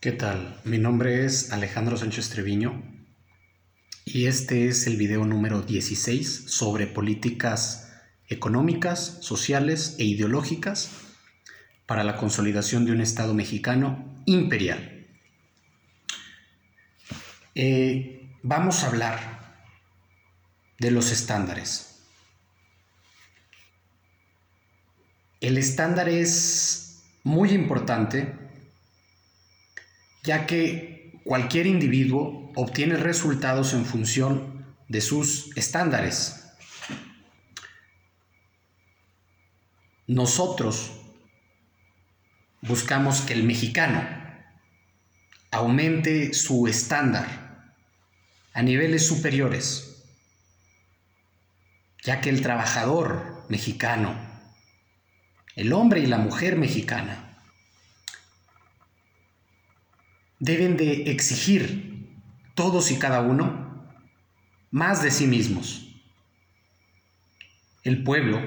¿Qué tal? Mi nombre es Alejandro Sánchez Treviño y este es el video número 16 sobre políticas económicas, sociales e ideológicas para la consolidación de un Estado mexicano imperial. Eh, vamos a hablar de los estándares. El estándar es muy importante ya que cualquier individuo obtiene resultados en función de sus estándares. Nosotros buscamos que el mexicano aumente su estándar a niveles superiores, ya que el trabajador mexicano, el hombre y la mujer mexicana, deben de exigir todos y cada uno más de sí mismos. El pueblo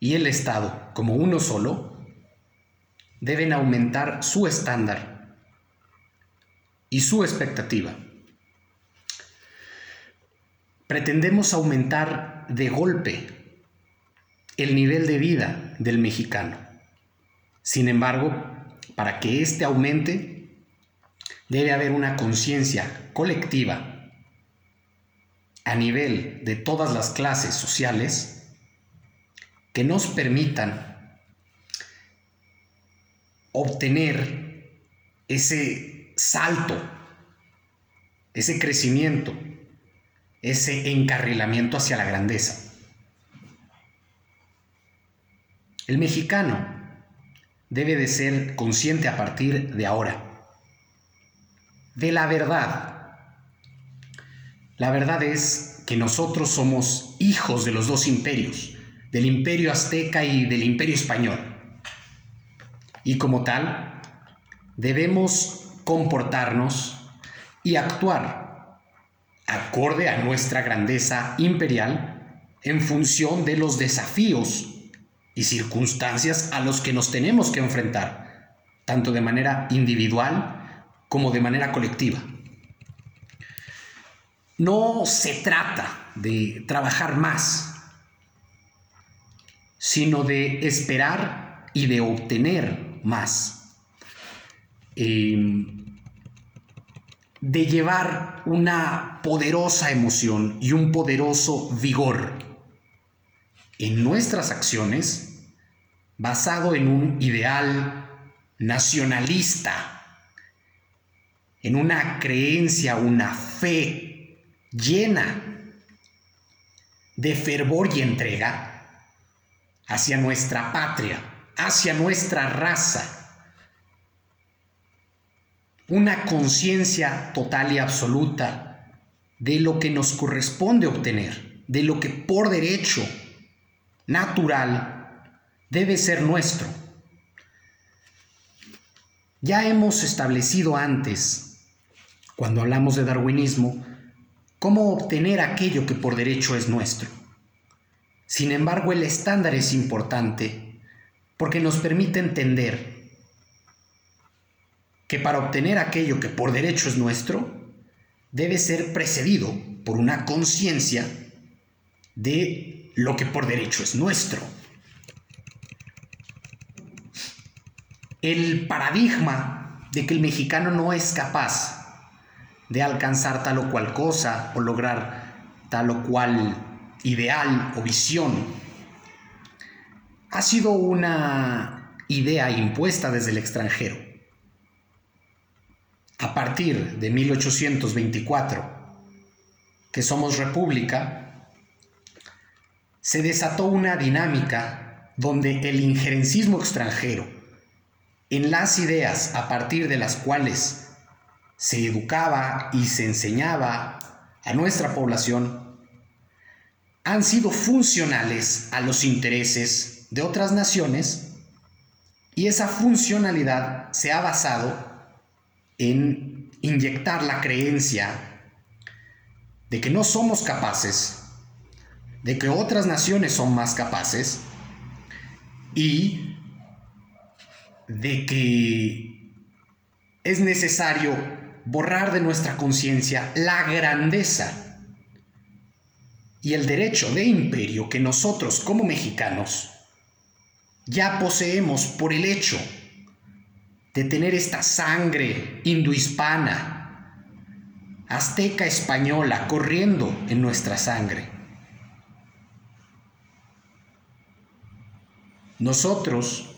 y el Estado, como uno solo, deben aumentar su estándar y su expectativa. Pretendemos aumentar de golpe el nivel de vida del mexicano. Sin embargo, para que éste aumente, debe haber una conciencia colectiva a nivel de todas las clases sociales que nos permitan obtener ese salto, ese crecimiento, ese encarrilamiento hacia la grandeza. El mexicano debe de ser consciente a partir de ahora de la verdad. La verdad es que nosotros somos hijos de los dos imperios, del imperio azteca y del imperio español. Y como tal, debemos comportarnos y actuar acorde a nuestra grandeza imperial en función de los desafíos y circunstancias a los que nos tenemos que enfrentar, tanto de manera individual como de manera colectiva. No se trata de trabajar más, sino de esperar y de obtener más. Em, de llevar una poderosa emoción y un poderoso vigor en nuestras acciones basado en un ideal nacionalista, en una creencia, una fe llena de fervor y entrega hacia nuestra patria, hacia nuestra raza. Una conciencia total y absoluta de lo que nos corresponde obtener, de lo que por derecho natural debe ser nuestro. Ya hemos establecido antes, cuando hablamos de darwinismo, cómo obtener aquello que por derecho es nuestro. Sin embargo, el estándar es importante porque nos permite entender que para obtener aquello que por derecho es nuestro, debe ser precedido por una conciencia de lo que por derecho es nuestro. El paradigma de que el mexicano no es capaz de alcanzar tal o cual cosa o lograr tal o cual ideal o visión ha sido una idea impuesta desde el extranjero. A partir de 1824, que somos república, se desató una dinámica donde el injerencismo extranjero en las ideas a partir de las cuales se educaba y se enseñaba a nuestra población han sido funcionales a los intereses de otras naciones y esa funcionalidad se ha basado en inyectar la creencia de que no somos capaces de que otras naciones son más capaces y de que es necesario borrar de nuestra conciencia la grandeza y el derecho de imperio que nosotros como mexicanos ya poseemos por el hecho de tener esta sangre indohispana, azteca española corriendo en nuestra sangre. Nosotros,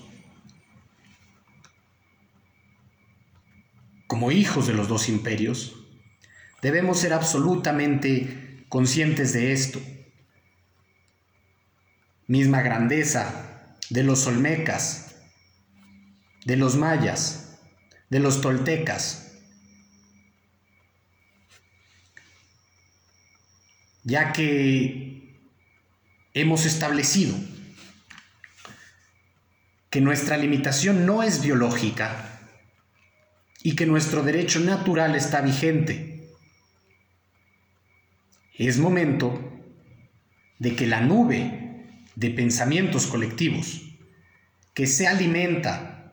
como hijos de los dos imperios, debemos ser absolutamente conscientes de esto. Misma grandeza de los olmecas, de los mayas, de los toltecas, ya que hemos establecido que nuestra limitación no es biológica y que nuestro derecho natural está vigente. Es momento de que la nube de pensamientos colectivos que se alimenta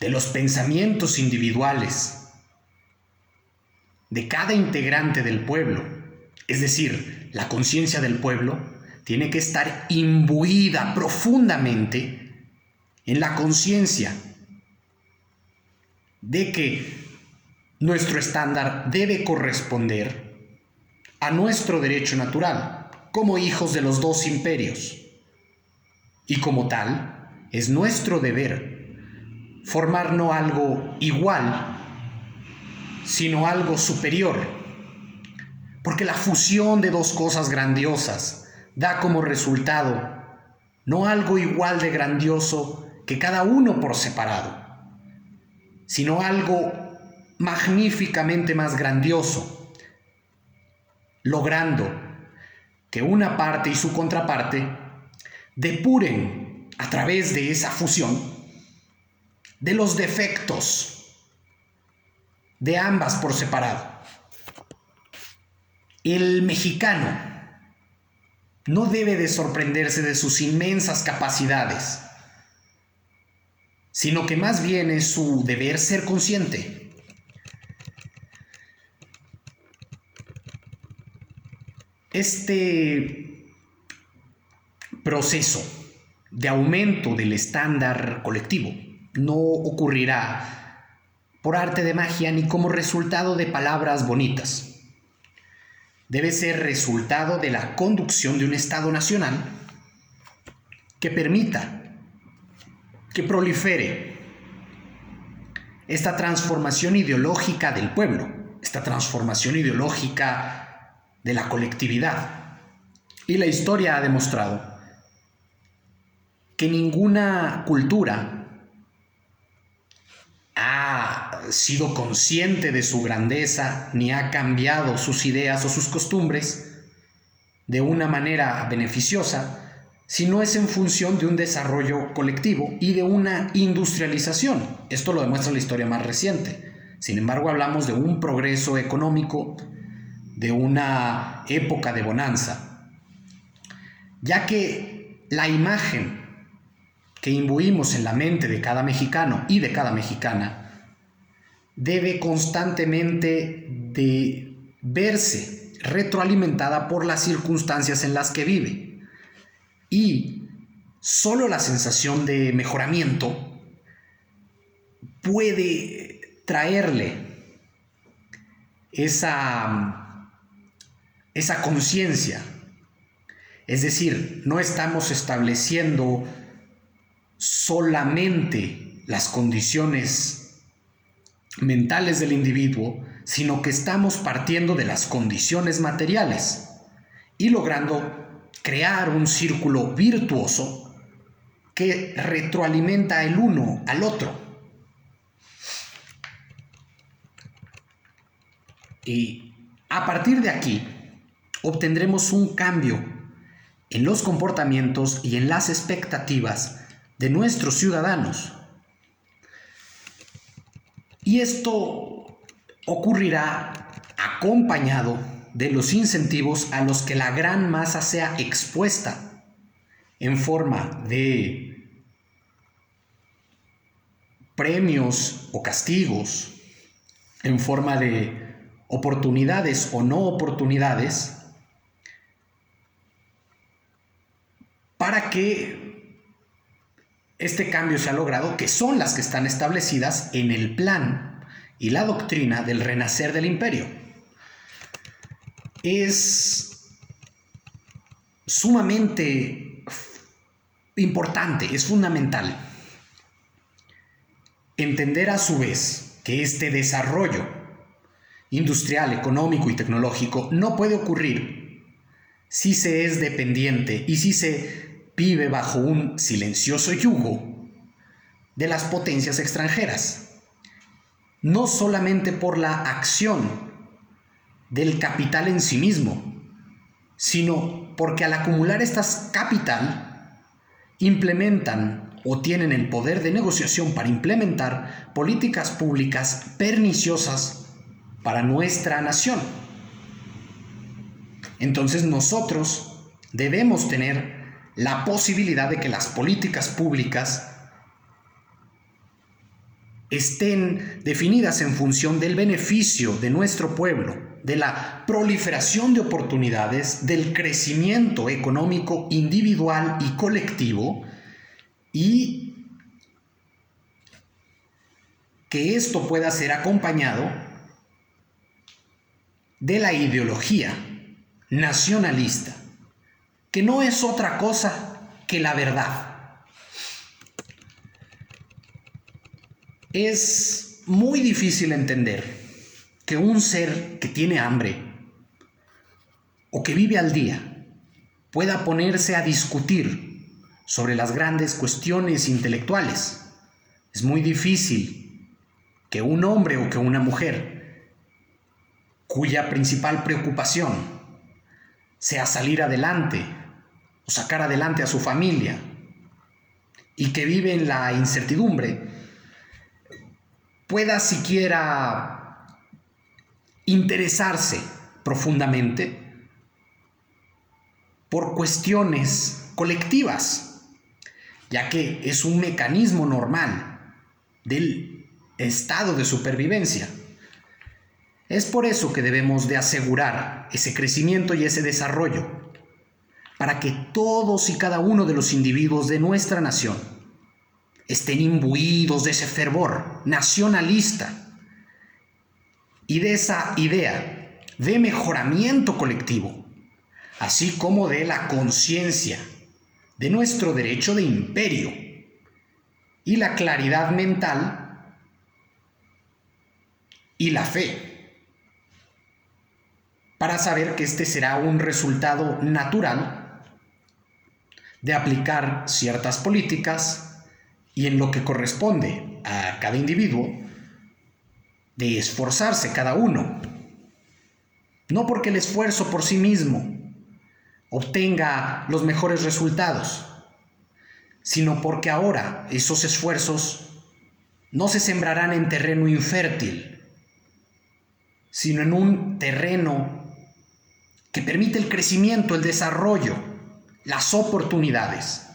de los pensamientos individuales de cada integrante del pueblo, es decir, la conciencia del pueblo, tiene que estar imbuida profundamente en la conciencia de que nuestro estándar debe corresponder a nuestro derecho natural como hijos de los dos imperios. Y como tal, es nuestro deber formar no algo igual, sino algo superior. Porque la fusión de dos cosas grandiosas da como resultado no algo igual de grandioso que cada uno por separado, sino algo magníficamente más grandioso, logrando que una parte y su contraparte depuren a través de esa fusión de los defectos de ambas por separado. El mexicano no debe de sorprenderse de sus inmensas capacidades sino que más bien es su deber ser consciente. Este proceso de aumento del estándar colectivo no ocurrirá por arte de magia ni como resultado de palabras bonitas. Debe ser resultado de la conducción de un Estado nacional que permita que prolifere esta transformación ideológica del pueblo, esta transformación ideológica de la colectividad. Y la historia ha demostrado que ninguna cultura ha sido consciente de su grandeza ni ha cambiado sus ideas o sus costumbres de una manera beneficiosa si no es en función de un desarrollo colectivo y de una industrialización. Esto lo demuestra la historia más reciente. Sin embargo, hablamos de un progreso económico, de una época de bonanza, ya que la imagen que imbuimos en la mente de cada mexicano y de cada mexicana debe constantemente de verse retroalimentada por las circunstancias en las que vive y solo la sensación de mejoramiento puede traerle esa, esa conciencia. Es decir, no estamos estableciendo solamente las condiciones mentales del individuo, sino que estamos partiendo de las condiciones materiales y logrando crear un círculo virtuoso que retroalimenta el uno al otro. Y a partir de aquí obtendremos un cambio en los comportamientos y en las expectativas de nuestros ciudadanos. Y esto ocurrirá acompañado de los incentivos a los que la gran masa sea expuesta en forma de premios o castigos en forma de oportunidades o no oportunidades para que este cambio se ha logrado, que son las que están establecidas en el plan y la doctrina del renacer del imperio. Es sumamente importante, es fundamental entender a su vez que este desarrollo industrial, económico y tecnológico no puede ocurrir si se es dependiente y si se vive bajo un silencioso yugo de las potencias extranjeras, no solamente por la acción del capital en sí mismo, sino porque al acumular estas capital implementan o tienen el poder de negociación para implementar políticas públicas perniciosas para nuestra nación. Entonces nosotros debemos tener la posibilidad de que las políticas públicas estén definidas en función del beneficio de nuestro pueblo, de la proliferación de oportunidades, del crecimiento económico individual y colectivo y que esto pueda ser acompañado de la ideología nacionalista que no es otra cosa que la verdad. Es muy difícil entender que un ser que tiene hambre o que vive al día pueda ponerse a discutir sobre las grandes cuestiones intelectuales. Es muy difícil que un hombre o que una mujer cuya principal preocupación sea salir adelante o sacar adelante a su familia y que vive en la incertidumbre, pueda siquiera interesarse profundamente por cuestiones colectivas, ya que es un mecanismo normal del estado de supervivencia. Es por eso que debemos de asegurar ese crecimiento y ese desarrollo para que todos y cada uno de los individuos de nuestra nación estén imbuidos de ese fervor nacionalista y de esa idea de mejoramiento colectivo, así como de la conciencia de nuestro derecho de imperio y la claridad mental y la fe, para saber que este será un resultado natural de aplicar ciertas políticas y en lo que corresponde a cada individuo, de esforzarse cada uno. No porque el esfuerzo por sí mismo obtenga los mejores resultados, sino porque ahora esos esfuerzos no se sembrarán en terreno infértil, sino en un terreno que permite el crecimiento, el desarrollo, las oportunidades.